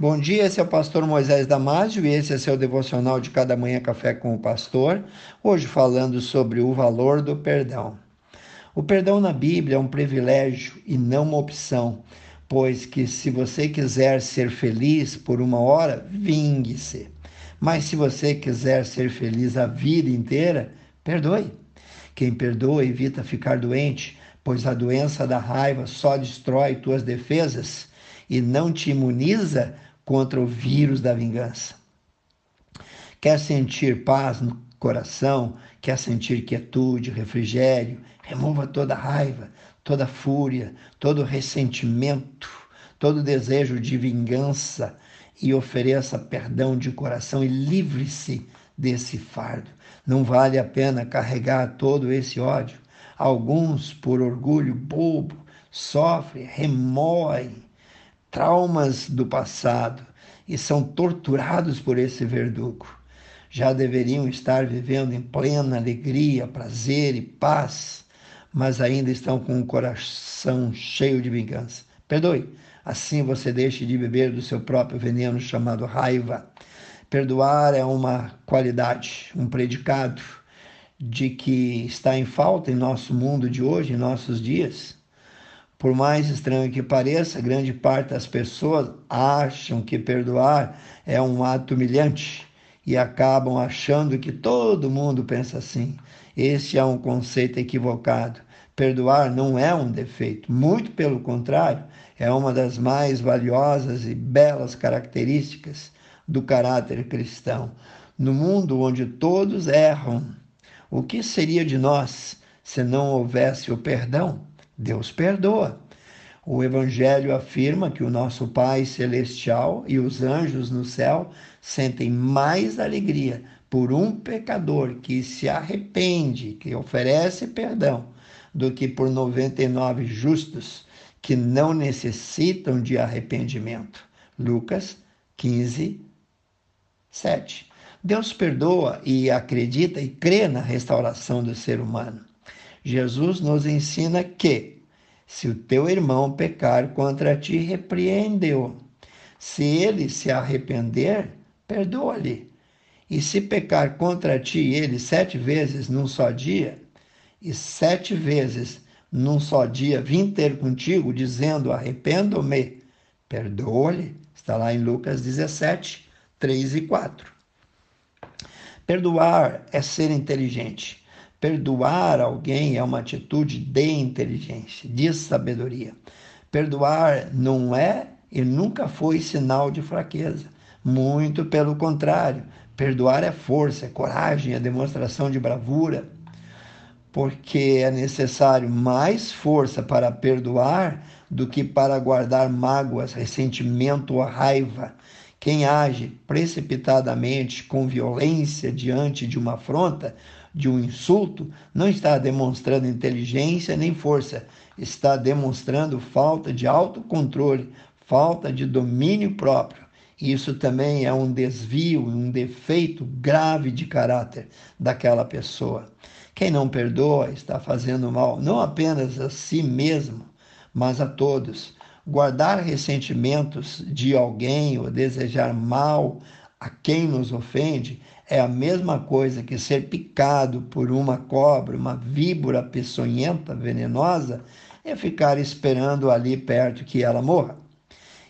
Bom dia, esse é o pastor Moisés Damásio e esse é seu devocional de cada manhã café com o pastor. Hoje falando sobre o valor do perdão. O perdão na Bíblia é um privilégio e não uma opção, pois que se você quiser ser feliz por uma hora, vingue-se. Mas se você quiser ser feliz a vida inteira, perdoe. Quem perdoa evita ficar doente, pois a doença da raiva só destrói tuas defesas e não te imuniza contra o vírus da vingança. Quer sentir paz no coração, quer sentir quietude, refrigério, remova toda raiva, toda fúria, todo ressentimento, todo desejo de vingança e ofereça perdão de coração e livre-se desse fardo. Não vale a pena carregar todo esse ódio. Alguns, por orgulho bobo, sofrem, remoem traumas do passado e são torturados por esse verdugo. Já deveriam estar vivendo em plena alegria, prazer e paz, mas ainda estão com o coração cheio de vingança. Perdoe, assim você deixe de beber do seu próprio veneno chamado raiva. Perdoar é uma qualidade, um predicado de que está em falta em nosso mundo de hoje, em nossos dias. Por mais estranho que pareça, grande parte das pessoas acham que perdoar é um ato humilhante e acabam achando que todo mundo pensa assim. Este é um conceito equivocado. Perdoar não é um defeito, muito pelo contrário, é uma das mais valiosas e belas características do caráter cristão. No mundo onde todos erram, o que seria de nós se não houvesse o perdão? Deus perdoa. O Evangelho afirma que o nosso Pai Celestial e os anjos no céu sentem mais alegria por um pecador que se arrepende, que oferece perdão, do que por 99 justos que não necessitam de arrependimento. Lucas 15, 7. Deus perdoa e acredita e crê na restauração do ser humano. Jesus nos ensina que, se o teu irmão pecar contra ti, repreende-o. Se ele se arrepender, perdoa-lhe. E se pecar contra ti ele sete vezes num só dia, e sete vezes num só dia vim ter contigo, dizendo: Arrependo-me, perdoa-lhe. Está lá em Lucas 17, 3 e 4. Perdoar é ser inteligente. Perdoar alguém é uma atitude de inteligência, de sabedoria. Perdoar não é e nunca foi sinal de fraqueza. Muito pelo contrário, perdoar é força, é coragem, é demonstração de bravura. Porque é necessário mais força para perdoar do que para guardar mágoas, ressentimento ou raiva. Quem age precipitadamente, com violência diante de uma afronta, de um insulto, não está demonstrando inteligência nem força, está demonstrando falta de autocontrole, falta de domínio próprio. Isso também é um desvio, um defeito grave de caráter daquela pessoa. Quem não perdoa está fazendo mal não apenas a si mesmo, mas a todos. Guardar ressentimentos de alguém ou desejar mal a quem nos ofende é a mesma coisa que ser picado por uma cobra, uma víbora peçonhenta, venenosa, é ficar esperando ali perto que ela morra.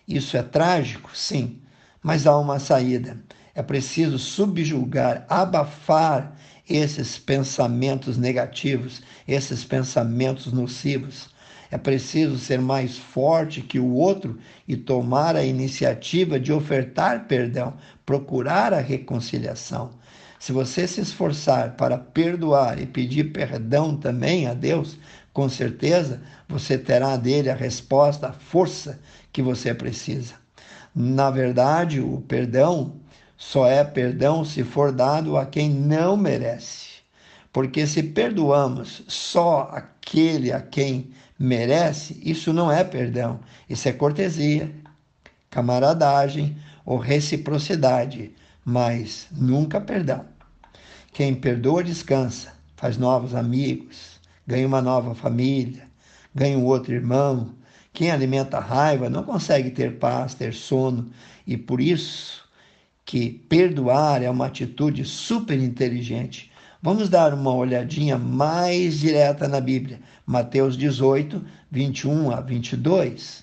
Isso é trágico, sim, mas há uma saída. É preciso subjugar, abafar esses pensamentos negativos, esses pensamentos nocivos. É preciso ser mais forte que o outro e tomar a iniciativa de ofertar perdão, procurar a reconciliação. Se você se esforçar para perdoar e pedir perdão também a Deus, com certeza você terá dele a resposta, a força que você precisa. Na verdade, o perdão só é perdão se for dado a quem não merece. Porque se perdoamos só aquele a quem merece, isso não é perdão, isso é cortesia, camaradagem ou reciprocidade, mas nunca perdão. Quem perdoa descansa, faz novos amigos, ganha uma nova família, ganha um outro irmão Quem alimenta raiva não consegue ter paz, ter sono, e por isso que perdoar é uma atitude super inteligente. Vamos dar uma olhadinha mais direta na Bíblia. Mateus 18, 21 a 22.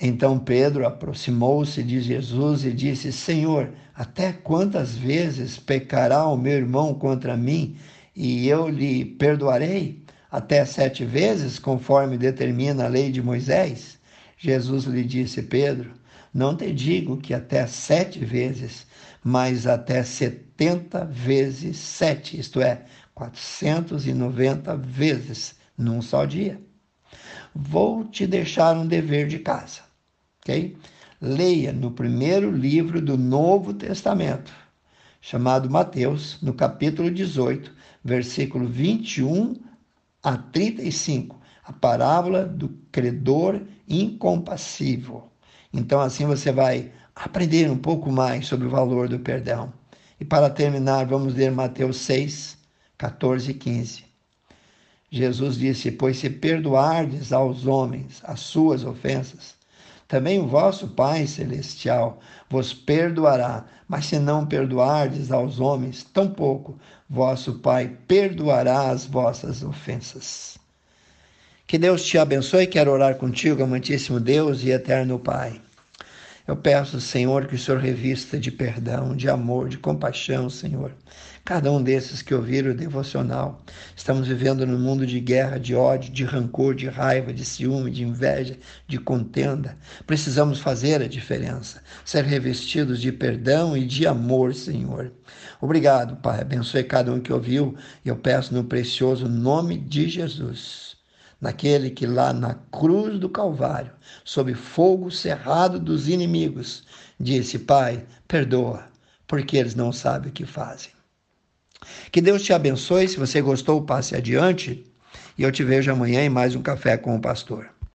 Então Pedro aproximou-se de Jesus e disse: Senhor, até quantas vezes pecará o meu irmão contra mim e eu lhe perdoarei? Até sete vezes, conforme determina a lei de Moisés? Jesus lhe disse: Pedro, não te digo que até sete vezes, mas até setenta vezes sete, isto é, 490 vezes num só dia. Vou te deixar um dever de casa, ok? Leia no primeiro livro do Novo Testamento, chamado Mateus, no capítulo 18, versículo 21 a 35, a parábola do credor incompassível. Então, assim você vai aprender um pouco mais sobre o valor do perdão. E para terminar, vamos ler Mateus 6, 14 e 15. Jesus disse: Pois se perdoardes aos homens as suas ofensas, também o vosso Pai Celestial vos perdoará. Mas se não perdoardes aos homens, tampouco vosso Pai perdoará as vossas ofensas. Que Deus te abençoe. Quero orar contigo, amantíssimo Deus e eterno Pai. Eu peço, Senhor, que o Senhor revista de perdão, de amor, de compaixão, Senhor. Cada um desses que ouviram o devocional. Estamos vivendo num mundo de guerra, de ódio, de rancor, de raiva, de ciúme, de inveja, de contenda. Precisamos fazer a diferença, ser revestidos de perdão e de amor, Senhor. Obrigado, Pai. Abençoe cada um que ouviu e eu peço no precioso nome de Jesus naquele que lá na cruz do Calvário, sob fogo cerrado dos inimigos, disse: Pai, perdoa, porque eles não sabem o que fazem. Que Deus te abençoe. Se você gostou, passe adiante. E eu te vejo amanhã em mais um Café com o Pastor.